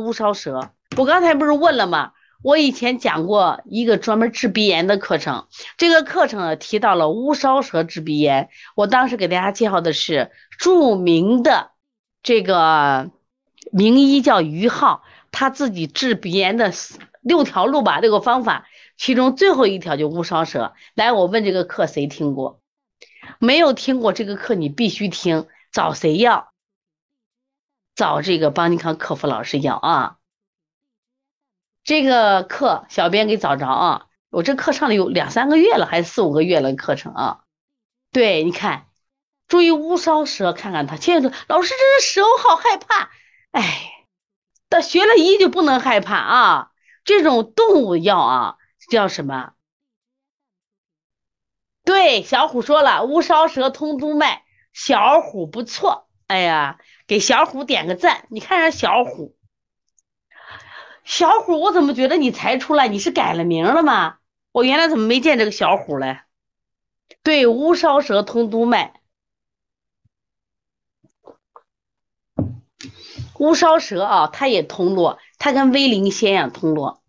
乌梢蛇。我刚才不是问了吗？我以前讲过一个专门治鼻炎的课程，这个课程提到了乌梢蛇治鼻炎。我当时给大家介绍的是著名的这个名医叫于浩，他自己治鼻炎的六条路吧，六个方法，其中最后一条就乌梢蛇。来，我问这个课谁听过？没有听过这个课，你必须听。找谁要？找这个邦尼康客服老师要啊。这个课小编给找着啊，我这课上了有两三个月了，还是四五个月了课程啊？对，你看，注意乌梢蛇，看看它。现在说老师这是蛇，我好害怕。哎，但学了医就不能害怕啊。这种动物药啊，叫什么？对，小虎说了，乌梢蛇通督脉，小虎不错。哎呀，给小虎点个赞。你看人小虎。小虎，我怎么觉得你才出来？你是改了名了吗？我原来怎么没见这个小虎嘞？对，乌梢蛇通督脉，乌梢蛇啊，它也通络，它跟威灵仙一样通络。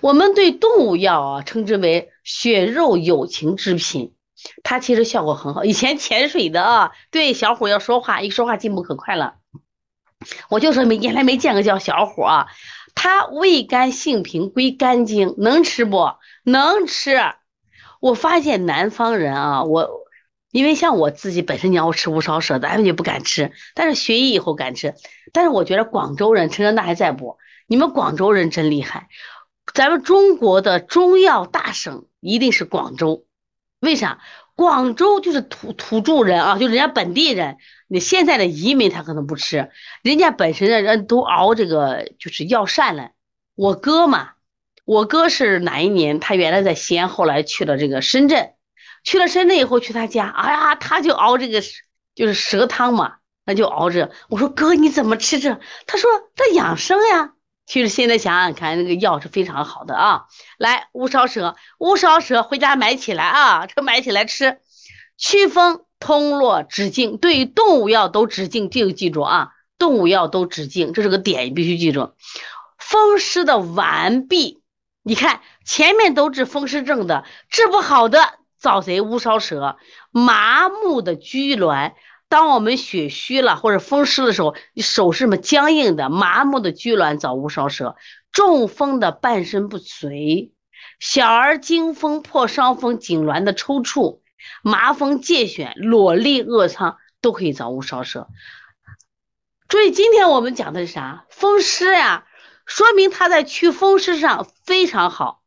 我们对动物药啊，称之为血肉有情之品，它其实效果很好。以前潜水的啊，对小虎要说话，一说话进步可快了。我就说没，原来没见过叫小虎啊。它味甘性平，归肝经，能吃不能吃？我发现南方人啊，我因为像我自己本身你要吃乌梢蛇，咱们就不敢吃。但是学医以后敢吃。但是我觉得广州人，陈哲那还在不？你们广州人真厉害。咱们中国的中药大省一定是广州，为啥？广州就是土土著人啊，就人家本地人。你现在的移民他可能不吃，人家本身的人都熬这个就是药膳了。我哥嘛，我哥是哪一年？他原来在西安，后来去了这个深圳，去了深圳以后去他家，哎呀，他就熬这个就是蛇汤嘛，那就熬着。我说哥你怎么吃这？他说这养生呀。其实现在想想看，那个药是非常好的啊。来乌梢蛇，乌梢蛇回家买起来啊，这 买起来吃，祛风。通络止痉，对于动物药都止痉，这个记住啊，动物药都止痉，这是个点，你必须记住。风湿的顽痹，你看前面都治风湿症的，治不好的找谁？乌梢蛇。麻木的拘挛，当我们血虚了或者风湿的时候，你手是什么僵硬的、麻木的拘挛，找乌梢蛇。中风的半身不遂，小儿惊风破伤风、痉挛的抽搐。麻风疥癣、裸痢、恶疮都可以找乌梢蛇。注意，今天我们讲的是啥？风湿呀，说明它在祛风湿上非常好，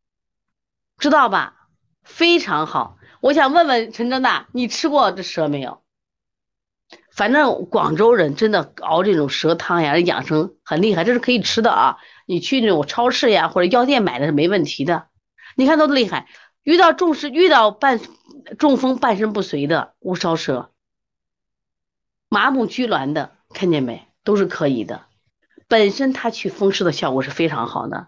知道吧？非常好。我想问问陈正大，你吃过这蛇没有？反正广州人真的熬这种蛇汤呀，养生很厉害，这是可以吃的啊。你去那种超市呀或者药店买的是没问题的。你看多厉害，遇到重视，遇到半。中风半身不遂的乌梢蛇，麻木拘挛的，看见没？都是可以的。本身它去风湿的效果是非常好的，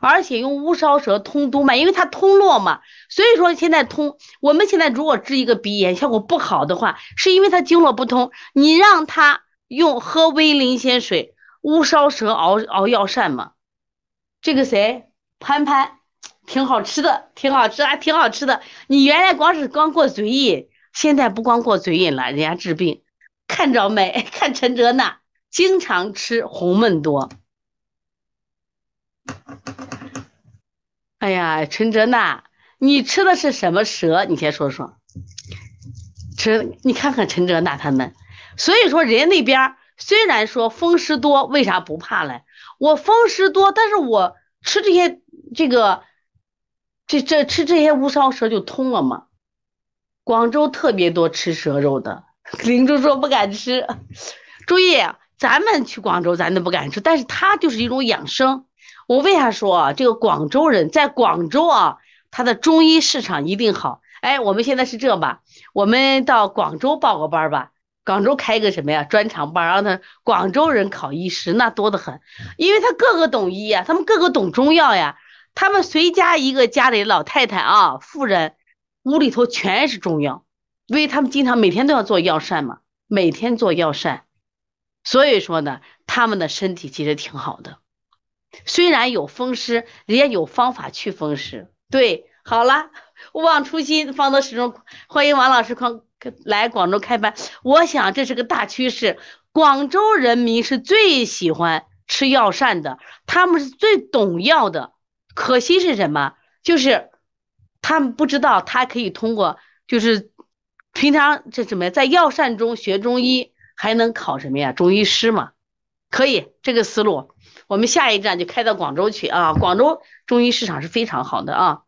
而且用乌梢蛇通督脉，因为它通络嘛，所以说现在通。我们现在如果治一个鼻炎效果不好的话，是因为它经络不通。你让他用喝威灵仙水，乌梢蛇熬熬药膳嘛。这个谁？潘潘。挺好吃的，挺好吃，还挺好吃的。你原来光是光过嘴瘾，现在不光过嘴瘾了，人家治病，看着没？看陈哲呢，经常吃红焖多。哎呀，陈哲娜？你吃的是什么蛇？你先说说。吃，你看看陈哲娜他们，所以说人家那边虽然说风湿多，为啥不怕嘞？我风湿多，但是我吃这些这个。这这吃这些乌梢蛇就通了嘛？广州特别多吃蛇肉的，林珠说不敢吃。注意，咱们去广州咱都不敢吃，但是它就是一种养生。我为啥说啊？这个广州人在广州啊，他的中医市场一定好。哎，我们现在是这吧？我们到广州报个班吧，广州开个什么呀专场班，让他广州人考医师，那多得很，因为他个个懂医呀，他们个个懂中药呀。他们随家一个家里老太太啊，妇人屋里头全是中药，因为他们经常每天都要做药膳嘛，每天做药膳，所以说呢，他们的身体其实挺好的。虽然有风湿，人家有方法去风湿。对，好了，勿忘初心，方得始终。欢迎王老师快来广州开班。我想这是个大趋势。广州人民是最喜欢吃药膳的，他们是最懂药的。可惜是什么？就是他们不知道，他可以通过就是平常这什么，在药膳中学中医，还能考什么呀？中医师嘛，可以这个思路。我们下一站就开到广州去啊！广州中医市场是非常好的啊，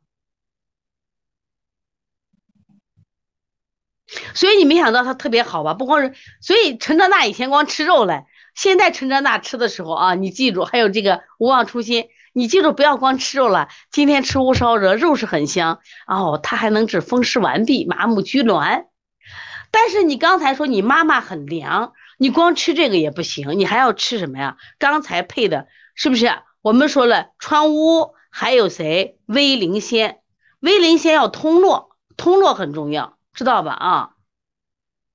所以你没想到它特别好吧？不光是，所以陈哲娜以前光吃肉嘞，现在陈哲娜吃的时候啊，你记住，还有这个勿忘初心，你记住不要光吃肉了，今天吃乌烧热，肉是很香哦，它还能治风湿顽痹、麻木拘挛。但是你刚才说你妈妈很凉。你光吃这个也不行，你还要吃什么呀？刚才配的是不是？我们说了川乌，还有谁？威灵仙，威灵仙要通络，通络很重要，知道吧？啊，